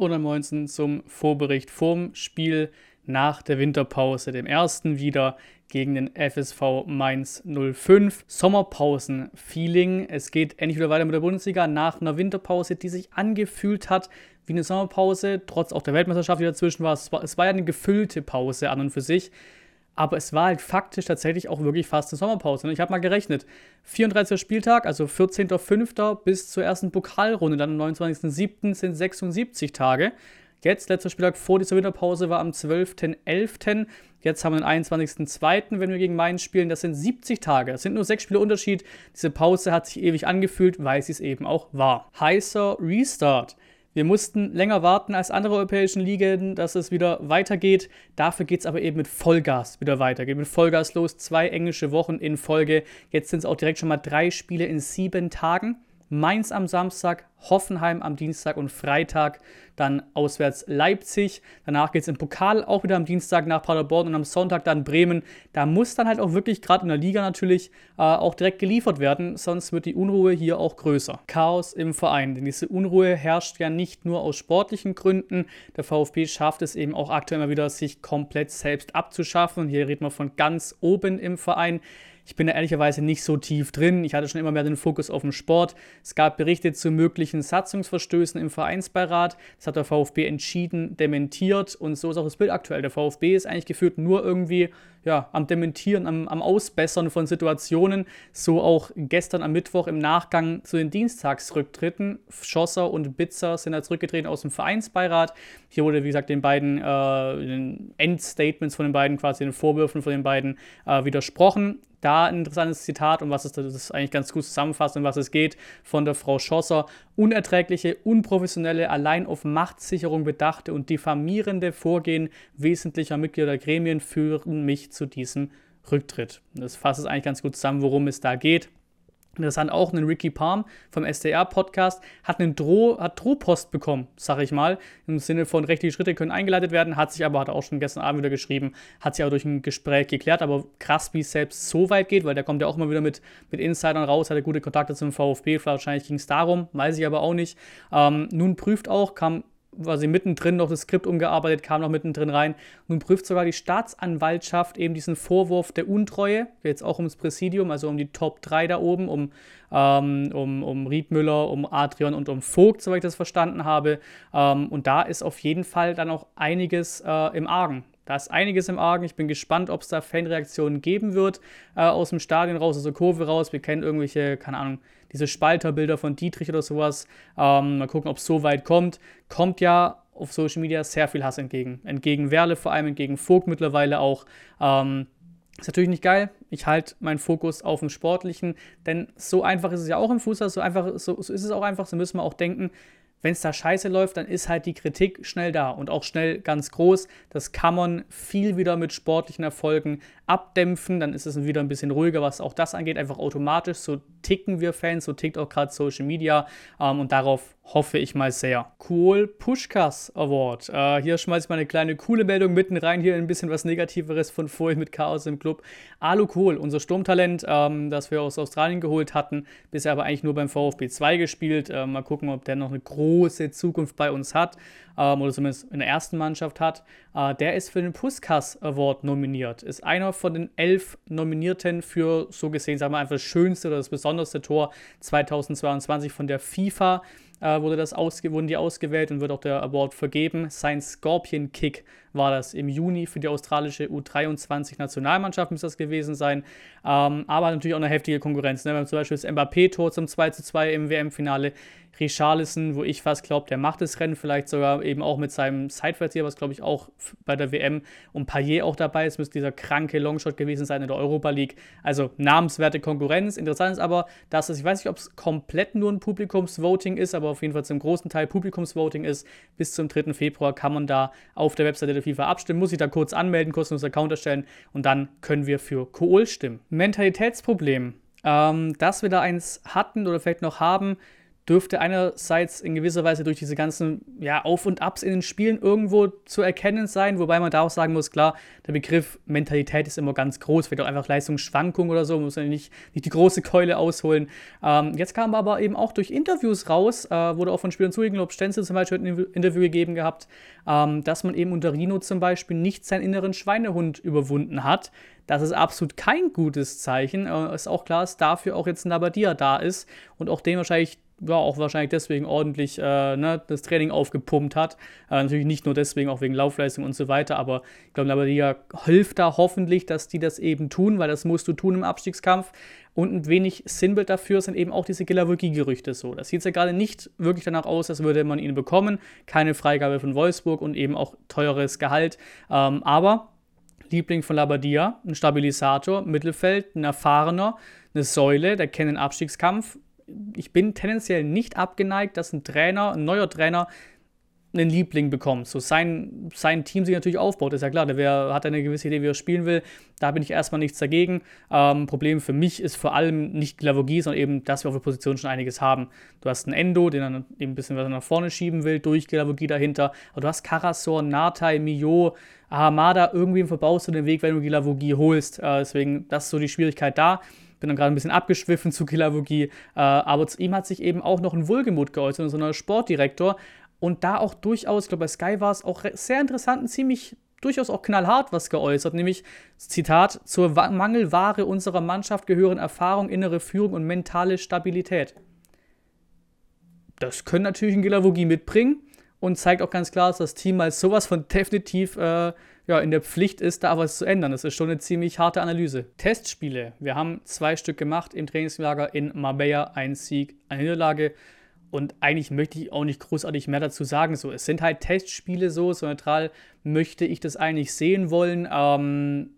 und am 19. zum Vorbericht vorm Spiel nach der Winterpause, dem ersten wieder gegen den FSV Mainz 05. Sommerpausen-Feeling. Es geht endlich wieder weiter mit der Bundesliga nach einer Winterpause, die sich angefühlt hat wie eine Sommerpause, trotz auch der Weltmeisterschaft, die dazwischen war. Es war, es war ja eine gefüllte Pause an und für sich. Aber es war halt faktisch tatsächlich auch wirklich fast eine Sommerpause. Und ich habe mal gerechnet. 34. Spieltag, also 14.05. bis zur ersten Pokalrunde, dann am 29.07. sind 76 Tage. Jetzt, letzter Spieltag vor dieser Winterpause war am 12.11. Jetzt haben wir den 21.02., wenn wir gegen Mainz spielen. Das sind 70 Tage. Das sind nur sechs Spiele Unterschied. Diese Pause hat sich ewig angefühlt, weil sie es eben auch war. Heißer Restart. Wir mussten länger warten als andere europäischen Ligen, dass es wieder weitergeht. Dafür geht es aber eben mit Vollgas wieder weiter. Geht mit Vollgas los. Zwei englische Wochen in Folge. Jetzt sind es auch direkt schon mal drei Spiele in sieben Tagen. Mainz am Samstag, Hoffenheim am Dienstag und Freitag dann auswärts Leipzig. Danach geht es im Pokal auch wieder am Dienstag nach Paderborn und am Sonntag dann Bremen. Da muss dann halt auch wirklich gerade in der Liga natürlich äh, auch direkt geliefert werden, sonst wird die Unruhe hier auch größer. Chaos im Verein, denn diese Unruhe herrscht ja nicht nur aus sportlichen Gründen. Der VfB schafft es eben auch aktuell immer wieder, sich komplett selbst abzuschaffen. Und hier reden wir von ganz oben im Verein. Ich bin da ehrlicherweise nicht so tief drin. Ich hatte schon immer mehr den Fokus auf den Sport. Es gab Berichte zu möglichen Satzungsverstößen im Vereinsbeirat. Das hat der VfB entschieden dementiert und so ist auch das Bild aktuell. Der VfB ist eigentlich geführt nur irgendwie ja, am Dementieren, am, am Ausbessern von Situationen. So auch gestern am Mittwoch im Nachgang zu den Dienstagsrücktritten. Schosser und Bitzer sind da zurückgetreten aus dem Vereinsbeirat. Hier wurde, wie gesagt, den beiden äh, den Endstatements von den beiden, quasi den Vorwürfen von den beiden äh, widersprochen. Da ein interessantes Zitat, um was es das eigentlich ganz gut zusammenfasst, um was es geht, von der Frau Schosser. Unerträgliche, unprofessionelle, allein auf Machtsicherung bedachte und diffamierende Vorgehen wesentlicher Mitglieder der Gremien führen mich zu diesem Rücktritt. Das fasst es eigentlich ganz gut zusammen, worum es da geht. Interessant auch, ein Ricky Palm vom SDR-Podcast hat einen Droh, hat Drohpost bekommen, sag ich mal, im Sinne von rechtliche Schritte können eingeleitet werden, hat sich aber, hat auch schon gestern Abend wieder geschrieben, hat sich aber durch ein Gespräch geklärt, aber krass, wie es selbst so weit geht, weil der kommt ja auch immer wieder mit, mit Insidern raus, hatte gute Kontakte zum VfB, wahrscheinlich ging es darum, weiß ich aber auch nicht. Ähm, nun prüft auch, kam sie mittendrin noch das Skript umgearbeitet, kam noch mittendrin rein. Nun prüft sogar die Staatsanwaltschaft eben diesen Vorwurf der Untreue, jetzt auch ums Präsidium, also um die Top 3 da oben, um, ähm, um, um Riedmüller, um Adrian und um Vogt, soweit ich das verstanden habe. Ähm, und da ist auf jeden Fall dann auch einiges äh, im Argen. Da ist einiges im Argen. Ich bin gespannt, ob es da Fanreaktionen geben wird äh, aus dem Stadion raus, aus der Kurve raus. Wir kennen irgendwelche, keine Ahnung, diese Spalterbilder von Dietrich oder sowas. Ähm, mal gucken, ob es so weit kommt. Kommt ja auf Social Media sehr viel Hass entgegen. Entgegen Werle vor allem, entgegen Vogt mittlerweile auch. Ähm, ist natürlich nicht geil. Ich halte meinen Fokus auf dem Sportlichen, denn so einfach ist es ja auch im Fußball, so einfach, so, so ist es auch einfach, so müssen wir auch denken wenn es da scheiße läuft, dann ist halt die Kritik schnell da und auch schnell ganz groß. Das kann man viel wieder mit sportlichen Erfolgen abdämpfen. Dann ist es wieder ein bisschen ruhiger, was auch das angeht. Einfach automatisch. So ticken wir Fans, so tickt auch gerade Social Media. Ähm, und darauf hoffe ich mal sehr. Cool Pushkas Award. Äh, hier schmeiße ich mal eine kleine coole Meldung mitten rein. Hier ein bisschen was Negativeres von vorhin mit Chaos im Club. Alu Kohl, unser Sturmtalent, ähm, das wir aus Australien geholt hatten, bisher aber eigentlich nur beim VfB 2 gespielt. Äh, mal gucken, ob der noch eine große Zukunft bei uns hat ähm, oder zumindest in der ersten Mannschaft hat. Äh, der ist für den Puskas Award nominiert. Ist einer von den elf Nominierten für so gesehen, sagen wir einfach das schönste oder das besonderste Tor 2022 von der FIFA äh, wurde das ausge wurden die ausgewählt und wird auch der Award vergeben. Sein Scorpion Kick war das im Juni für die australische U23-Nationalmannschaft, muss das gewesen sein. Ähm, aber natürlich auch eine heftige Konkurrenz. Ne? Wir haben zum Beispiel das Mbappé-Tor zum 2:2 im WM-Finale. Richarlison, wo ich fast glaube, der macht das Rennen vielleicht sogar eben auch mit seinem Sideverzieher, was glaube ich auch bei der WM und Payet auch dabei ist, müsste dieser kranke Longshot gewesen sein in der Europa League. Also namenswerte Konkurrenz. Interessant ist aber, dass es, ich weiß nicht, ob es komplett nur ein Publikumsvoting ist, aber auf jeden Fall zum großen Teil Publikumsvoting ist. Bis zum 3. Februar kann man da auf der Webseite der FIFA abstimmen, muss sich da kurz anmelden, kostenlos Account erstellen und dann können wir für Kohl stimmen. Mentalitätsproblem. Ähm, dass wir da eins hatten oder vielleicht noch haben, dürfte einerseits in gewisser Weise durch diese ganzen ja, Auf- und Abs in den Spielen irgendwo zu erkennen sein, wobei man da auch sagen muss, klar, der Begriff Mentalität ist immer ganz groß, vielleicht auch einfach Leistungsschwankung oder so, man muss ja nicht, nicht die große Keule ausholen. Ähm, jetzt kam aber eben auch durch Interviews raus, äh, wurde auch von Spielern zugegeben, ob Stenzel zum Beispiel ein Interview gegeben gehabt, ähm, dass man eben unter Rino zum Beispiel nicht seinen inneren Schweinehund überwunden hat. Das ist absolut kein gutes Zeichen. Äh, ist auch klar, dass dafür auch jetzt ein Labadia da ist und auch den wahrscheinlich ja, auch wahrscheinlich deswegen ordentlich äh, ne, das Training aufgepumpt hat. Äh, natürlich nicht nur deswegen, auch wegen Laufleistung und so weiter, aber ich glaube, Labadia hilft da hoffentlich, dass die das eben tun, weil das musst du tun im Abstiegskampf. Und ein wenig Sinnbild dafür sind eben auch diese Gilavogi-Gerüchte so. Das sieht ja gerade nicht wirklich danach aus, als würde man ihn bekommen. Keine Freigabe von Wolfsburg und eben auch teures Gehalt. Ähm, aber Liebling von Labadia, ein Stabilisator, Mittelfeld, ein erfahrener, eine Säule, der kennt den Abstiegskampf, ich bin tendenziell nicht abgeneigt, dass ein Trainer, ein neuer Trainer, einen Liebling bekommt. So sein, sein Team sich natürlich aufbaut, ist ja klar. Der hat eine gewisse Idee, wie er spielen will. Da bin ich erstmal nichts dagegen. Ähm, Problem für mich ist vor allem nicht Glavogie, sondern eben, dass wir auf der Position schon einiges haben. Du hast einen Endo, den dann eben ein bisschen weiter nach vorne schieben will, durch Glavogie dahinter. Aber du hast Karasor, Natai, Mio, Ahamada, irgendwie verbaust du den Weg, wenn du Glavogie holst. Äh, deswegen, das ist so die Schwierigkeit da bin dann gerade ein bisschen abgeschwiffen zu Kilavogie, äh, aber zu ihm hat sich eben auch noch ein Wohlgemut geäußert, so ein Sportdirektor. Und da auch durchaus, ich glaube, bei Sky war es auch sehr interessant und ziemlich durchaus auch knallhart was geäußert, nämlich Zitat: Zur Mangelware unserer Mannschaft gehören Erfahrung, innere Führung und mentale Stabilität. Das können natürlich ein Gilavogi mitbringen und zeigt auch ganz klar, dass das Team als sowas von definitiv äh, ja, in der Pflicht ist, da was zu ändern. Das ist schon eine ziemlich harte Analyse. Testspiele. Wir haben zwei Stück gemacht im Trainingslager in Marbella. Ein Sieg, eine Niederlage. Und eigentlich möchte ich auch nicht großartig mehr dazu sagen. So, es sind halt Testspiele so, so neutral möchte ich das eigentlich sehen wollen. Ähm,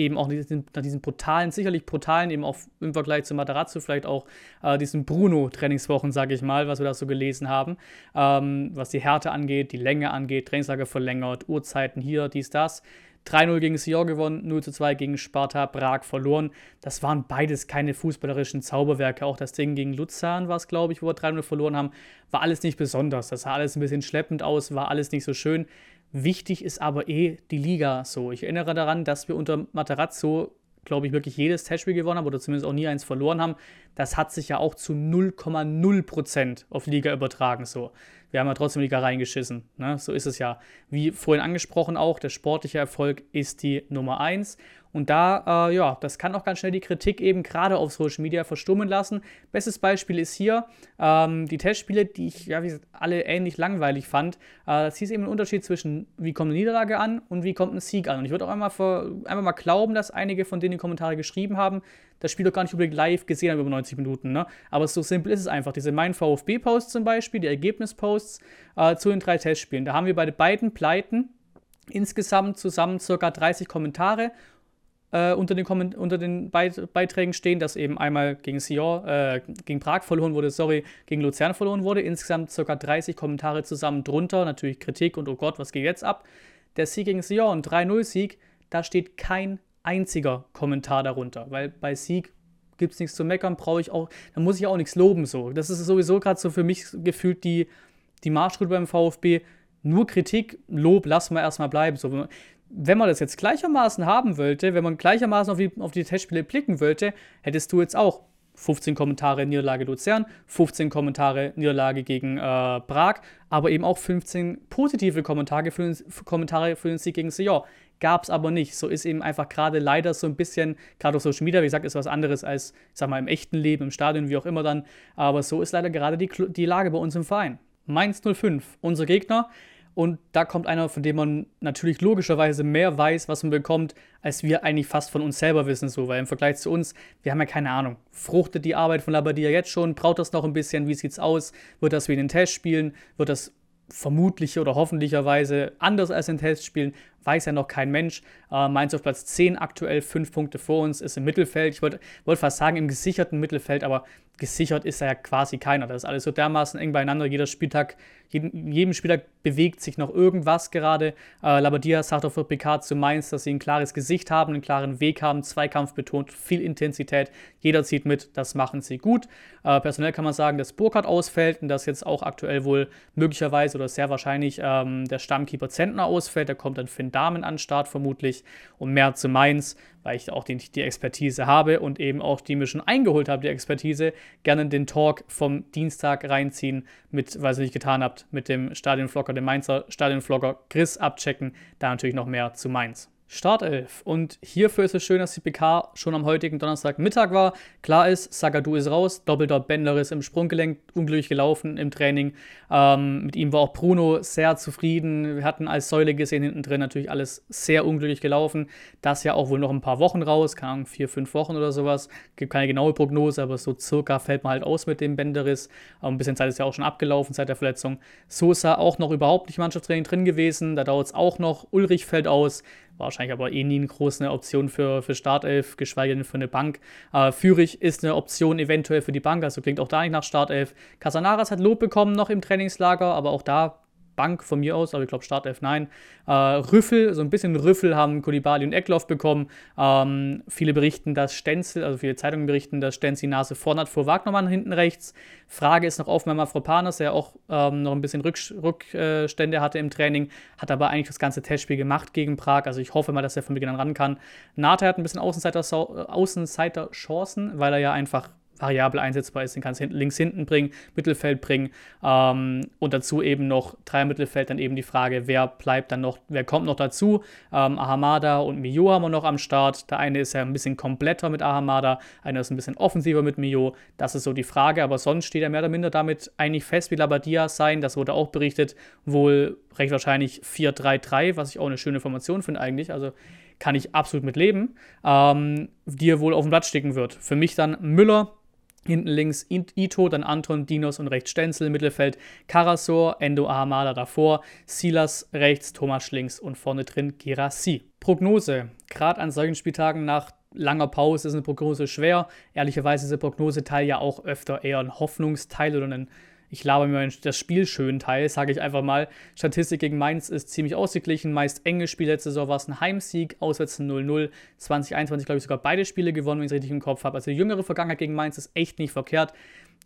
eben auch nach diesen brutalen, sicherlich brutalen, eben auch im Vergleich zu Matarazzo, vielleicht auch äh, diesen Bruno-Trainingswochen, sage ich mal, was wir da so gelesen haben, ähm, was die Härte angeht, die Länge angeht, Trainingslager verlängert, Uhrzeiten hier, dies, das. 3-0 gegen Sion gewonnen, 0-2 gegen Sparta Prag verloren. Das waren beides keine fußballerischen Zauberwerke. Auch das Ding gegen Luzern war es, glaube ich, wo wir 3-0 verloren haben, war alles nicht besonders. Das sah alles ein bisschen schleppend aus, war alles nicht so schön. Wichtig ist aber eh die Liga so. Ich erinnere daran, dass wir unter Materazzo, glaube ich, wirklich jedes Testspiel gewonnen haben oder zumindest auch nie eins verloren haben. Das hat sich ja auch zu 0,0% auf Liga übertragen so wir haben ja trotzdem Liga reingeschissen. Ne? So ist es ja. Wie vorhin angesprochen auch, der sportliche Erfolg ist die Nummer 1. Und da, äh, ja, das kann auch ganz schnell die Kritik eben gerade auf Social Media verstummen lassen. Bestes Beispiel ist hier ähm, die Testspiele, die ich ja, wie gesagt, alle ähnlich langweilig fand. Äh, das hieß eben ein Unterschied zwischen, wie kommt eine Niederlage an und wie kommt ein Sieg an. Und ich würde auch einmal, für, einmal mal glauben, dass einige von denen die Kommentare geschrieben haben, das Spiel doch gar nicht unbedingt live gesehen haben über 90 Minuten. Ne? Aber so simpel ist es einfach. Diese Mein VfB-Posts zum Beispiel, die Ergebnisposts äh, zu den drei Testspielen. Da haben wir bei beiden Pleiten insgesamt zusammen ca. 30 Kommentare äh, unter den, Komment unter den Beit Beiträgen stehen, dass eben einmal gegen Sion, äh, gegen Prag verloren wurde, sorry, gegen Luzern verloren wurde. Insgesamt ca. 30 Kommentare zusammen drunter, natürlich Kritik und oh Gott, was geht jetzt ab? Der Sieg gegen Sion, 3-0-Sieg, da steht kein einziger Kommentar darunter, weil bei Sieg gibt es nichts zu meckern, brauche ich auch, da muss ich auch nichts loben so. Das ist sowieso gerade so für mich gefühlt die, die Marschroute beim VfB. Nur Kritik, Lob lassen wir erstmal bleiben. So, wenn man das jetzt gleichermaßen haben wollte, wenn man gleichermaßen auf die, auf die Testspiele blicken wollte, hättest du jetzt auch 15 Kommentare Niederlage Luzern, 15 Kommentare Niederlage gegen äh, Prag, aber eben auch 15 positive Kommentare für, den, Kommentare für den Sieg gegen Sion. Gab es aber nicht. So ist eben einfach gerade leider so ein bisschen, gerade auf Social Media, wie gesagt, ist was anderes als, ich sag mal, im echten Leben, im Stadion, wie auch immer dann. Aber so ist leider gerade die, die Lage bei uns im Verein. Mainz 05, unser Gegner. Und da kommt einer, von dem man natürlich logischerweise mehr weiß, was man bekommt, als wir eigentlich fast von uns selber wissen. So, weil im Vergleich zu uns, wir haben ja keine Ahnung. Fruchtet die Arbeit von Labadia jetzt schon? Braucht das noch ein bisschen? Wie sieht's aus? Wird das wie in den Testspielen? Wird das vermutlich oder hoffentlicherweise anders als in Testspielen? weiß ja noch kein Mensch. Äh, Mainz auf Platz 10 aktuell, 5 Punkte vor uns, ist im Mittelfeld. Ich wollte wollt fast sagen im gesicherten Mittelfeld, aber gesichert ist ja quasi keiner. Das ist alles so dermaßen eng beieinander. Jeder Spieltag, jeden, jedem Spieltag bewegt sich noch irgendwas gerade. Äh, Labadia sagt auf PK zu Mainz, dass sie ein klares Gesicht haben, einen klaren Weg haben, Zweikampf betont, viel Intensität. Jeder zieht mit, das machen sie gut. Äh, personell kann man sagen, dass Burkhardt ausfällt und dass jetzt auch aktuell wohl möglicherweise oder sehr wahrscheinlich ähm, der Stammkeeper Zentner ausfällt. Da kommt dann Finn Damen an Start vermutlich und mehr zu Mainz weil ich auch die, die Expertise habe und eben auch die mir schon eingeholt habe, die Expertise, gerne den Talk vom Dienstag reinziehen mit, was nicht getan habt, mit dem Stadionvlogger, dem Mainzer Stadionvlogger Chris abchecken. Da natürlich noch mehr zu Mainz. Startelf. Und hierfür ist es schön, dass die PK schon am heutigen Donnerstagmittag war. Klar ist, Sagadu ist raus, doppelter Bänder ist im Sprunggelenk, unglücklich gelaufen im Training. Ähm, mit ihm war auch Bruno sehr zufrieden. Wir hatten als Säule gesehen hinten drin natürlich alles sehr unglücklich gelaufen. Das ja auch wohl noch ein paar Wochen raus, keine Ahnung, vier, fünf Wochen oder sowas. Gibt keine genaue Prognose, aber so circa fällt man halt aus mit dem Bänderriss. ein bisschen Zeit ist ja auch schon abgelaufen seit der Verletzung. Sosa auch noch überhaupt nicht Mannschaftstraining drin gewesen. Da dauert es auch noch. Ulrich fällt aus wahrscheinlich aber eh nie eine große Option für, für Startelf, geschweige denn für eine Bank. Äh, Fürich ist eine Option eventuell für die Bank, also klingt auch da nicht nach Startelf. Casanaras hat Lob bekommen noch im Trainingslager, aber auch da Bank von mir aus, aber ich glaube Startelf nein. Äh, Rüffel, so ein bisschen Rüffel haben Kulibali und Eckloff bekommen. Ähm, viele berichten, dass Stenzel, also viele Zeitungen berichten, dass Stenzel die Nase vorn hat vor Wagnermann hinten rechts. Frage ist noch offen bei Mafropanos, der auch ähm, noch ein bisschen Rück Rückstände hatte im Training, hat aber eigentlich das ganze Testspiel gemacht gegen Prag. Also ich hoffe mal, dass er von Beginn an ran kann. Nate hat ein bisschen Außenseiter-Chancen, weil er ja einfach variabel einsetzbar ist. Den kannst du links hinten bringen, Mittelfeld bringen ähm, und dazu eben noch drei Mittelfeld, dann eben die Frage, wer bleibt dann noch, wer kommt noch dazu? Ähm, Ahamada und Mio haben wir noch am Start. Der eine ist ja ein bisschen kompletter mit Ahamada, einer ist ein bisschen offensiver mit Mio. Das ist so die Frage, aber sonst steht er mehr oder minder damit eigentlich fest, wie Labadia sein. Das wurde auch berichtet, wohl recht wahrscheinlich 4-3-3, was ich auch eine schöne Formation finde eigentlich. Also kann ich absolut mit leben, ähm, die er wohl auf dem Blatt stecken wird. Für mich dann Müller, Hinten links Ito, dann Anton, Dinos und rechts Stenzel, Mittelfeld Karasor, Endo Ahamada davor, Silas rechts, Thomas links und vorne drin Girassi. Prognose. Gerade an solchen Spieltagen nach langer Pause ist eine Prognose schwer. Ehrlicherweise ist der Prognoseteil ja auch öfter eher ein Hoffnungsteil oder ein ich laber mir das Spiel schön teil, sage ich einfach mal. Statistik gegen Mainz ist ziemlich ausgeglichen, meist enge Spiele. Letzte Saison war es ein Heimsieg, auswärts ein 0-0. 2021, glaube ich, sogar beide Spiele gewonnen, wenn ich es richtig im Kopf habe. Also die jüngere Vergangenheit gegen Mainz ist echt nicht verkehrt.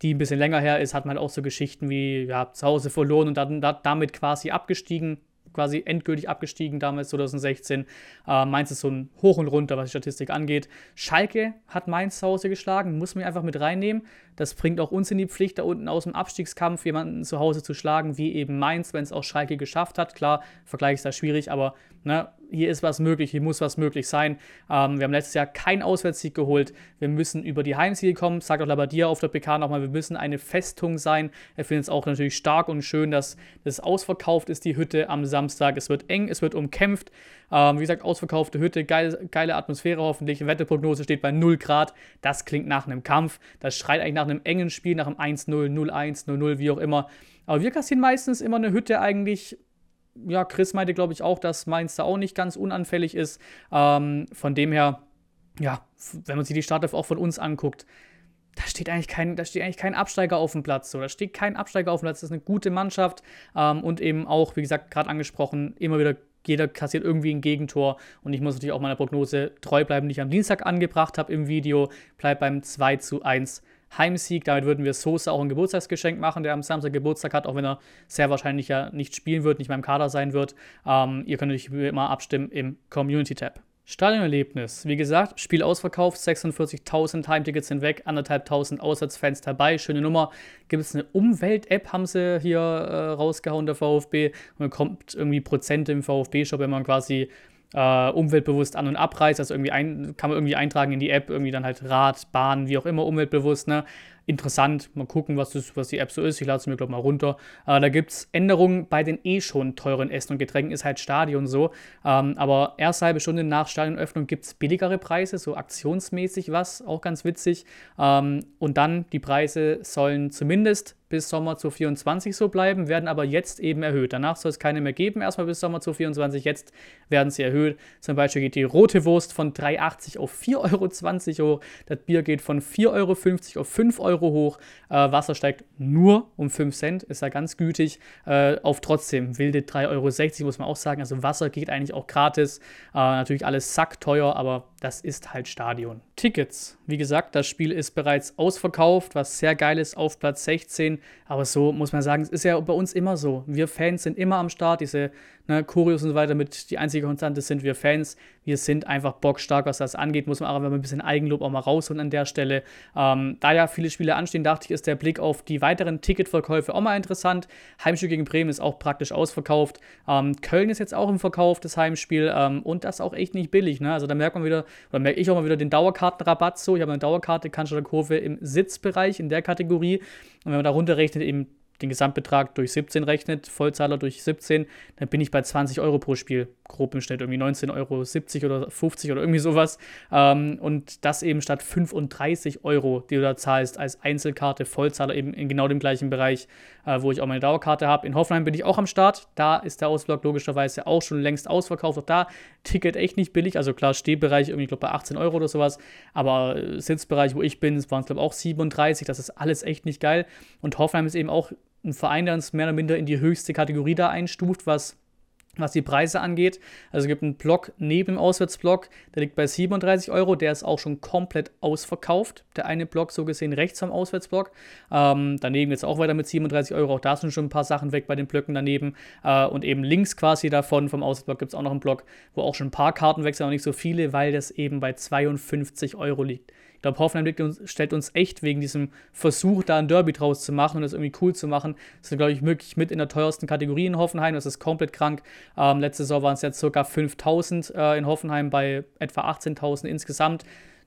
Die ein bisschen länger her ist, hat man halt auch so Geschichten wie ja, zu Hause verloren und dann damit quasi abgestiegen quasi endgültig abgestiegen damals 2016. Äh, Mainz ist so ein Hoch und Runter, was die Statistik angeht. Schalke hat Mainz zu Hause geschlagen, muss man einfach mit reinnehmen. Das bringt auch uns in die Pflicht, da unten aus dem Abstiegskampf jemanden zu Hause zu schlagen, wie eben Mainz, wenn es auch Schalke geschafft hat. Klar, Vergleich ist da schwierig, aber ne, hier ist was möglich, hier muss was möglich sein. Ähm, wir haben letztes Jahr keinen Auswärtssieg geholt. Wir müssen über die Heimsiege kommen. Sagt auch Labadia auf der PK nochmal, wir müssen eine Festung sein. Er findet es auch natürlich stark und schön, dass das ausverkauft ist, die Hütte am Samstag. Es wird eng, es wird umkämpft. Ähm, wie gesagt, ausverkaufte Hütte, geile, geile Atmosphäre hoffentlich. Wetteprognose steht bei 0 Grad. Das klingt nach einem Kampf. Das schreit eigentlich nach einem engen Spiel, nach einem 1-0, 0-1, 0-0, wie auch immer. Aber wir kassieren meistens immer eine Hütte eigentlich ja, Chris meinte, glaube ich, auch, dass Mainz da auch nicht ganz unanfällig ist. Ähm, von dem her, ja, wenn man sich die Startelf auch von uns anguckt, da steht eigentlich kein, da steht eigentlich kein Absteiger auf dem Platz. So. Da steht kein Absteiger auf dem Platz. Das ist eine gute Mannschaft ähm, und eben auch, wie gesagt, gerade angesprochen, immer wieder jeder kassiert irgendwie ein Gegentor und ich muss natürlich auch meiner Prognose treu bleiben, die ich am Dienstag angebracht habe im Video. Bleibt beim 2 zu 1 Heimsieg. Damit würden wir Sosa auch ein Geburtstagsgeschenk machen, der am Samstag Geburtstag hat, auch wenn er sehr wahrscheinlich ja nicht spielen wird, nicht mehr im Kader sein wird. Ähm, ihr könnt natürlich immer abstimmen im Community-Tab. Stadionerlebnis. Wie gesagt, Spiel ausverkauft, 46.000 Heimtickets sind weg, anderthalbtausend Auswärtsfans dabei. Schöne Nummer. Gibt es eine Umwelt-App, haben sie hier äh, rausgehauen, der VfB. Und man bekommt irgendwie Prozente im VfB-Shop, wenn man quasi äh, umweltbewusst an- und abreist. Also irgendwie ein, kann man irgendwie eintragen in die App, irgendwie dann halt Rad, Bahn, wie auch immer, umweltbewusst. Ne? Interessant. Mal gucken, was, das, was die App so ist. Ich lade es mir, glaube ich, mal runter. Äh, da gibt es Änderungen bei den eh schon teuren Essen und Getränken, ist halt Stadion so. Ähm, aber erst halbe Stunde nach Stadionöffnung gibt es billigere Preise, so aktionsmäßig was, auch ganz witzig. Ähm, und dann die Preise sollen zumindest bis Sommer 2024 so bleiben, werden aber jetzt eben erhöht. Danach soll es keine mehr geben, erstmal bis Sommer 2024. Jetzt werden sie erhöht. Zum Beispiel geht die rote Wurst von 3,80 auf 4,20 Euro. Das Bier geht von 4,50 Euro auf 5 Euro hoch. Äh, Wasser steigt nur um 5 Cent, ist ja ganz gütig. Äh, auf trotzdem wilde 3,60 Euro, muss man auch sagen. Also Wasser geht eigentlich auch gratis. Äh, natürlich alles sackteuer, aber das ist halt Stadion. Tickets. Wie gesagt, das Spiel ist bereits ausverkauft, was sehr geil ist auf Platz 16. Aber so muss man sagen, es ist ja bei uns immer so. Wir Fans sind immer am Start. Diese ne, Choreos und so weiter mit die einzige Konstante sind wir Fans. Wir sind einfach bockstark, was das angeht. Muss man auch ein bisschen Eigenlob auch mal rausholen an der Stelle. Ähm, da ja viele Spiele anstehen, dachte ich, ist der Blick auf die weiteren Ticketverkäufe auch mal interessant. Heimspiel gegen Bremen ist auch praktisch ausverkauft. Ähm, Köln ist jetzt auch im Verkauf, das Heimspiel. Ähm, und das auch echt nicht billig. Ne? Also da merkt man wieder, oder merke ich auch mal wieder den Dauerkartenrabatt so. Ich habe eine Dauerkarte Cannstatter Kurve im Sitzbereich in der Kategorie. Und wenn man da runterrechnet, eben den Gesamtbetrag durch 17 rechnet, Vollzahler durch 17, dann bin ich bei 20 Euro pro Spiel, grob im Schnitt, irgendwie 19,70 Euro oder 50 oder irgendwie sowas. Ähm, und das eben statt 35 Euro, die du da zahlst als Einzelkarte, Vollzahler eben in genau dem gleichen Bereich, äh, wo ich auch meine Dauerkarte habe. In Hoffenheim bin ich auch am Start. Da ist der Ausblock logischerweise auch schon längst ausverkauft. Auch da Ticket echt nicht billig. Also klar, Stehbereich irgendwie, ich glaube, bei 18 Euro oder sowas. Aber äh, Sitzbereich, wo ich bin, waren es, glaube ich, auch 37. Das ist alles echt nicht geil. Und Hoffenheim ist eben auch ein Verein, der uns mehr oder minder in die höchste Kategorie da einstuft, was was die Preise angeht. Also es gibt einen Block neben dem Auswärtsblock, der liegt bei 37 Euro, der ist auch schon komplett ausverkauft. Der eine Block so gesehen rechts vom Auswärtsblock. Ähm, daneben jetzt auch weiter mit 37 Euro, auch da sind schon ein paar Sachen weg bei den Blöcken daneben. Äh, und eben links quasi davon vom Auswärtsblock gibt es auch noch einen Block, wo auch schon ein paar Karten weg sind, aber nicht so viele, weil das eben bei 52 Euro liegt glaube, Hoffenheim stellt uns echt wegen diesem Versuch, da ein Derby draus zu machen und das irgendwie cool zu machen. Das ist, glaube ich, wirklich mit in der teuersten Kategorie in Hoffenheim. Das ist komplett krank. Ähm, letzte Saison waren es jetzt ca. 5000 äh, in Hoffenheim bei etwa 18.000 insgesamt.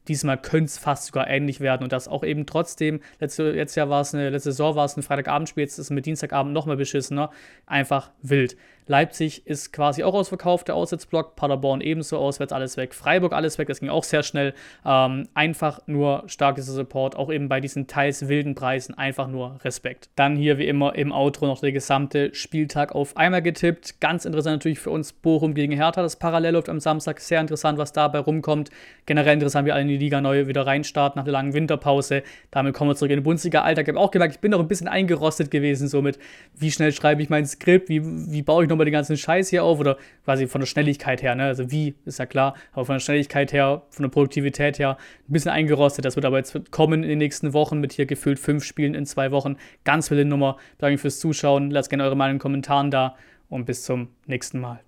Diesmal könnte es fast sogar ähnlich werden und das auch eben trotzdem. Letzte, letztes Jahr war es eine, letzte Saison war es ein Freitagabendspiel, jetzt ist es mit Dienstagabend nochmal beschissener. Einfach wild. Leipzig ist quasi auch ausverkauft, der Auswärtsblock. Paderborn ebenso auswärts, alles weg. Freiburg alles weg, das ging auch sehr schnell. Ähm, einfach nur stark dieser Support, auch eben bei diesen teils wilden Preisen. Einfach nur Respekt. Dann hier wie immer im Outro noch der gesamte Spieltag auf einmal getippt. Ganz interessant natürlich für uns Bochum gegen Hertha. Das parallel läuft am Samstag. Sehr interessant, was dabei rumkommt. Generell interessant, wie alle in die Liga neu wieder reinstarten nach der langen Winterpause. Damit kommen wir zurück in den Bundesliga-Alltag. Ich habe auch gemerkt, ich bin noch ein bisschen eingerostet gewesen, somit wie schnell schreibe ich mein Skript, wie, wie baue ich noch nochmal den ganzen Scheiß hier auf oder quasi von der Schnelligkeit her, ne? Also wie, ist ja klar, aber von der Schnelligkeit her, von der Produktivität her, ein bisschen eingerostet. Das wird aber jetzt kommen in den nächsten Wochen mit hier gefühlt fünf Spielen in zwei Wochen. Ganz wilde Nummer. Danke fürs Zuschauen. Lasst gerne eure Meinung in den Kommentaren da und bis zum nächsten Mal.